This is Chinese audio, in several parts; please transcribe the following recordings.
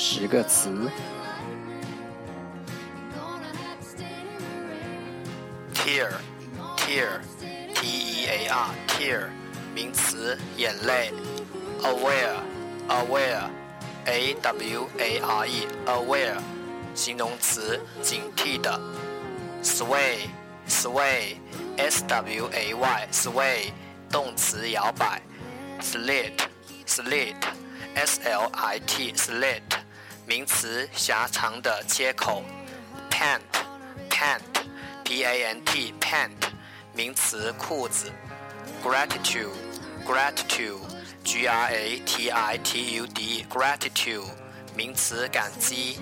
十个词：tear，tear，t-e-a-r，tear，名词，眼泪；aware，aware，a-w-a-r-e，aware，形容词，警惕的；sway，sway，s-w-a-y，sway，动词，摇摆；slit，slit，s-l-i-t，slit。名词，狭长的切口；pant，pant，p-a-n-t，pant，名词，裤子；gratitude，gratitude，g-r-a-t-i-t-u-d，gratitude，名词，感激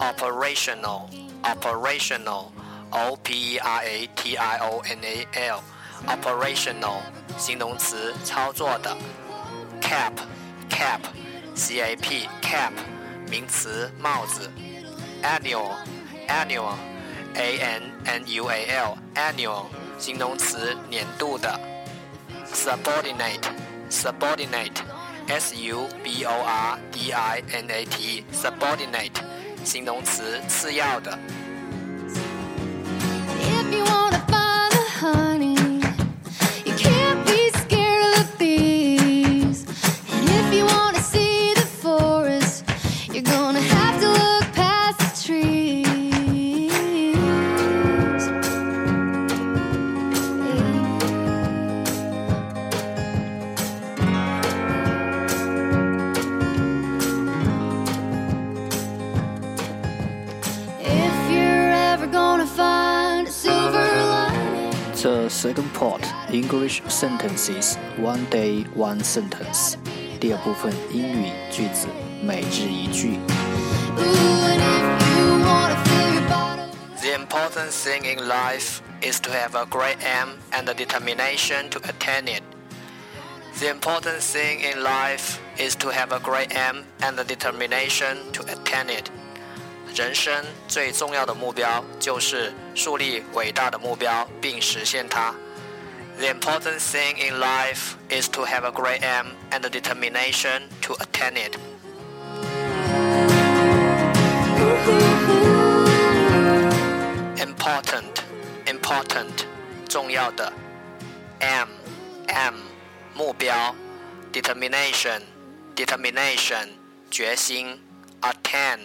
；operational，operational，o-p-e-r-a-t-i-o-n-a-l，operational，形容词，操作的；cap，cap，c-a-p，cap。名词帽子，annual，annual，a n n u a l，annual，形容词年度的，subordinate，subordinate，s u b o r d i n a t，subordinate 形容词次要的。The second part English sentences one day one sentence. 第二部分英语句子每日一句。The important thing in life is to have a great aim and the determination to attain it. The important thing in life is to have a great aim and the determination to attain it. 人生最重要的目标就是树立伟大的目标并实现它。The important thing in life is to have a great aim and the determination to attain it. Important, important, 重要的。Aim, aim, 目标。Determination, determination, 决心。Attain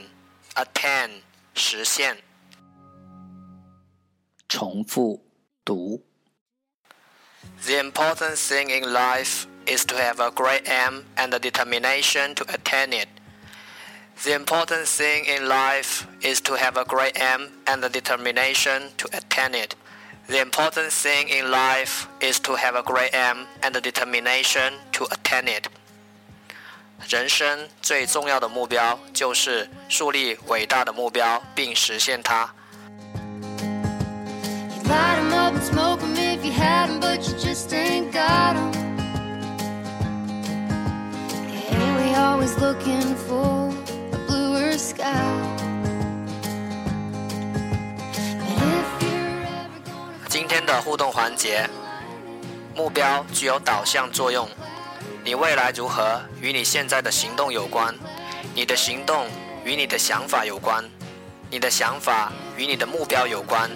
attain 实现。重复读。The important thing in life is to have a great aim and the determination to attain it. The important thing in life is to have a great aim and the determination to attain it. The important thing in life is to have a great aim and the determination to attain it. 人生最重要的目标就是树立伟大的目标并实现它。今天的互动环节，目标具有导向作用。你未来如何与你现在的行动有关，你的行动与你的想法有关，你的想法与你的目标有关。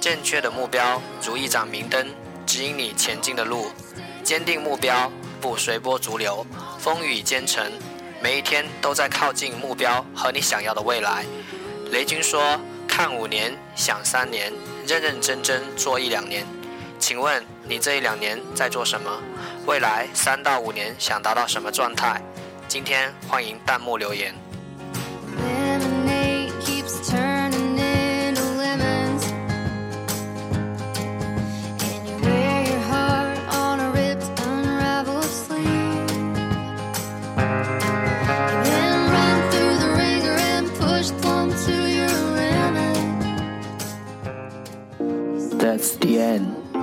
正确的目标如一盏明灯，指引你前进的路。坚定目标，不随波逐流。风雨兼程，每一天都在靠近目标和你想要的未来。雷军说：“看五年，想三年，认认真真做一两年。请问你这一两年在做什么？未来三到五年想达到什么状态？今天欢迎弹幕留言。That's the end，